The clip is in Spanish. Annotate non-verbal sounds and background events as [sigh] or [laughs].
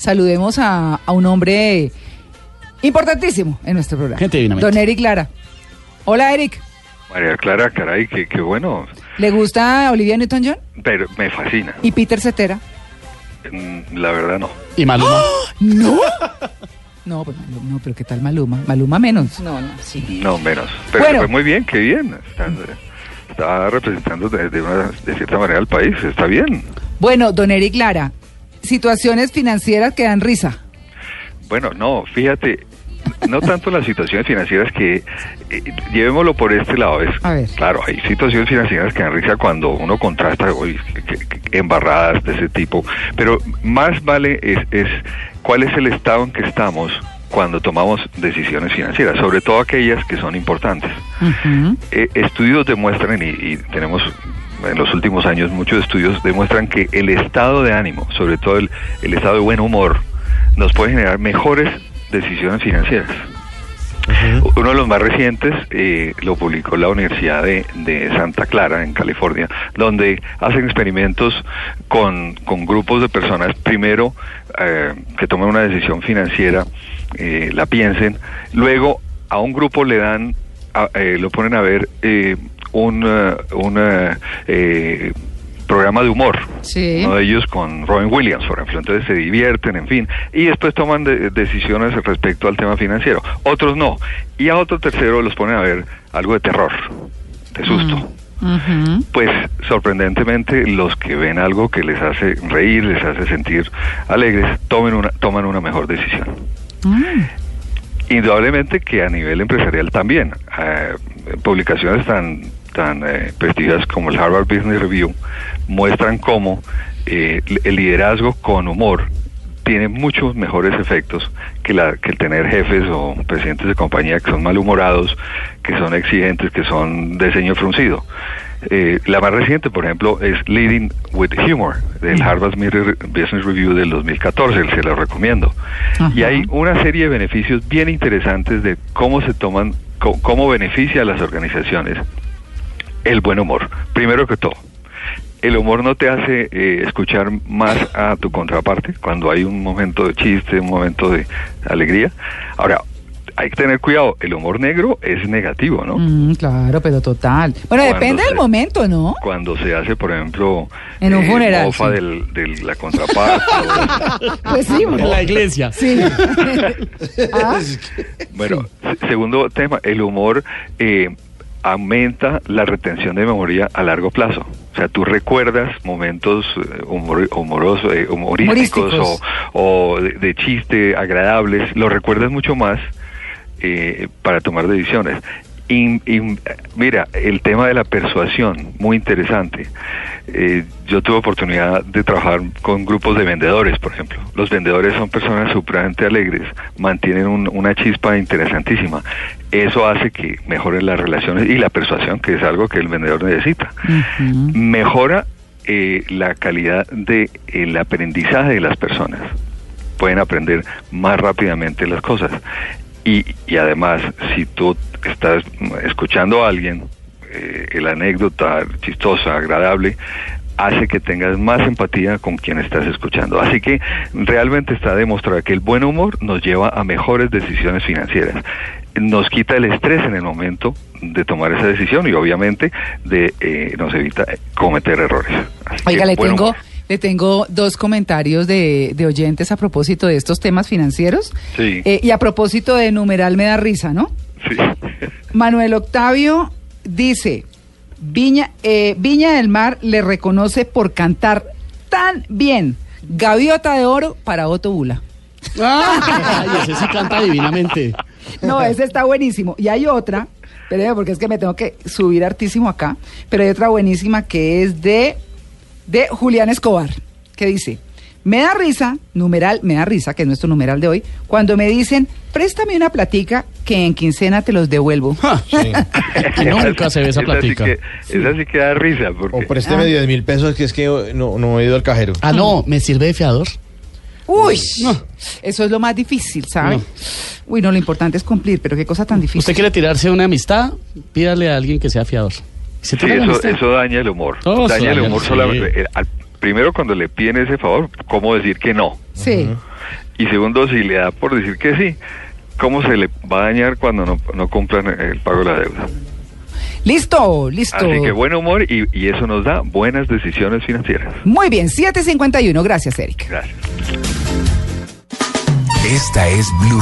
Saludemos a, a un hombre importantísimo en nuestro programa. Gente dinamita. Don Eric Lara. Hola, Eric. María Clara, caray, qué, qué bueno. ¿Le gusta Olivia Newton-John? Pero me fascina. ¿Y Peter Cetera? Mm, La verdad no. ¿Y Maluma? [gasps] ¿No? No, pues, Maluma, no, pero ¿qué tal Maluma? Maluma menos. No, no, sí. No, menos. Pero Bueno. fue muy bien, qué bien. Está, está representando de, de una, de cierta manera al país, está bien. Bueno, don Eric Lara, situaciones financieras que dan risa. Bueno, no, fíjate, no tanto las situaciones financieras que, eh, llevémoslo por este lado, es, A ver. claro, hay situaciones financieras que dan risa cuando uno contrasta que embarradas de ese tipo, pero más vale es, es cuál es el estado en que estamos cuando tomamos decisiones financieras, sobre todo aquellas que son importantes. Eh, estudios demuestran, y, y tenemos en los últimos años muchos estudios, demuestran que el estado de ánimo, sobre todo el, el estado de buen humor, nos puede generar mejores decisiones financieras. Uno de los más recientes eh, lo publicó la Universidad de, de Santa Clara, en California, donde hacen experimentos con, con grupos de personas, primero eh, que tomen una decisión financiera, eh, la piensen, luego a un grupo le dan, a- eh, lo ponen a ver eh, un, eh, un, eh, eh, programa de humor, Sí. uno de ellos con Robin Williams, por ejemplo, entonces se divierten, en fin, y después toman de- decisiones respecto al tema financiero. Otros no, y a otro tercero los ponen a ver algo de terror, de susto. Ujú. Pues sorprendentemente los que ven algo que les hace reír, les hace sentir alegres, tomen una, toman una mejor decisión. Mm. Indudablemente que a nivel empresarial también. Eh, publicaciones tan, tan eh, prestigiosas como el Harvard Business Review muestran cómo eh, el liderazgo con humor tiene muchos mejores efectos que, la, que el tener jefes o presidentes de compañía que son malhumorados, que son exigentes, que son de ceño fruncido. Eh, la más reciente, por ejemplo, es Leading with Humor, del Harvard Business Review del 2014, se lo recomiendo. Y hay una serie de beneficios bien interesantes de cómo se toman, cómo beneficia a las organizaciones el buen humor. Primero que todo, el humor no te hace eh, escuchar más a tu contraparte cuando hay un momento de chiste, un momento de alegría. Ahora, hay que tener cuidado, el humor negro es negativo, ¿no? Mm, claro, pero total. Bueno, Cuando depende del momento, ¿no? Cuando se hace, por ejemplo, En un funeral, mofa sí. del- de la contraparte. o- [laughs] Pues sí, En la iglesia. Sí. [laughs] [laughs] Ah, Bueno, se- segundo tema, el humor eh, aumenta la retención de memoria a largo plazo. O sea, tú recuerdas momentos eh, humor- humorosos, eh, humorísticos, Humorísticos. o, o de, de chiste agradables, lo recuerdas mucho más eh, para tomar decisiones. Y, y, mira, el tema de la persuasión, muy interesante. Eh, yo tuve oportunidad de trabajar con grupos de vendedores, por ejemplo. Los vendedores son personas supremamente alegres, mantienen un- una chispa interesantísima. Eso hace que mejoren las relaciones y la persuasión, que es algo que el vendedor necesita. Mejora eh, la calidad del el aprendizaje de las personas. Pueden aprender más rápidamente las cosas. Y, y además, si tú estás escuchando a alguien, eh, la anécdota chistosa, agradable, hace que tengas más empatía con quien estás escuchando. Así que realmente está demostrado que el buen humor nos lleva a mejores decisiones financieras. Nos quita el estrés en el momento de tomar esa decisión y obviamente de eh, nos evita cometer errores. Así Oiga, que le tengo, humor. le tengo dos comentarios de, de oyentes a propósito de estos temas financieros. Sí. Eh, y a propósito de numeral me da risa, ¿no? Sí. [laughs] Manuel Octavio dice, Viña, eh, Viña del Mar le reconoce por cantar tan bien. Gaviota de oro para Otto Bula. [laughs] Ay, ese sí canta divinamente. No, [laughs] ese está buenísimo. Y hay otra, espéreme, porque es que me tengo que subir hartísimo acá, pero hay otra buenísima que es de, de Julián Escobar, que dice, Me da risa, numeral, me da risa, que es nuestro numeral de hoy, cuando me dicen, préstame una platica que en quincena te los devuelvo. Ja, Y [laughs] nunca se ve esa Esa sí platica. que- Esa sí que da risa, porque O présteme 10 mil pesos, que es que no, no he ido al cajero. Ah, no, ¿me sirve de fiador? Uy, No. eso es lo más difícil, ¿sabe? No. Uy, no, lo importante es cumplir, pero qué cosa tan difícil. ¿Usted quiere tirarse una amistad? Pídale a alguien que sea fiador. ¿Se sí, eso, daña el humor. Oh, daña el humor sí. solamente. eh, al- primero, cuando le piden ese favor, ¿cómo decir que no? Sí. Y segundo, si le da por decir que sí, ¿cómo se le va a dañar cuando no, no cumplan el pago de la deuda? Listo, listo. Así que buen humor y, y eso nos da buenas decisiones financieras. Muy bien, 751. Gracias, Eric. Gracias. Esta es Blue.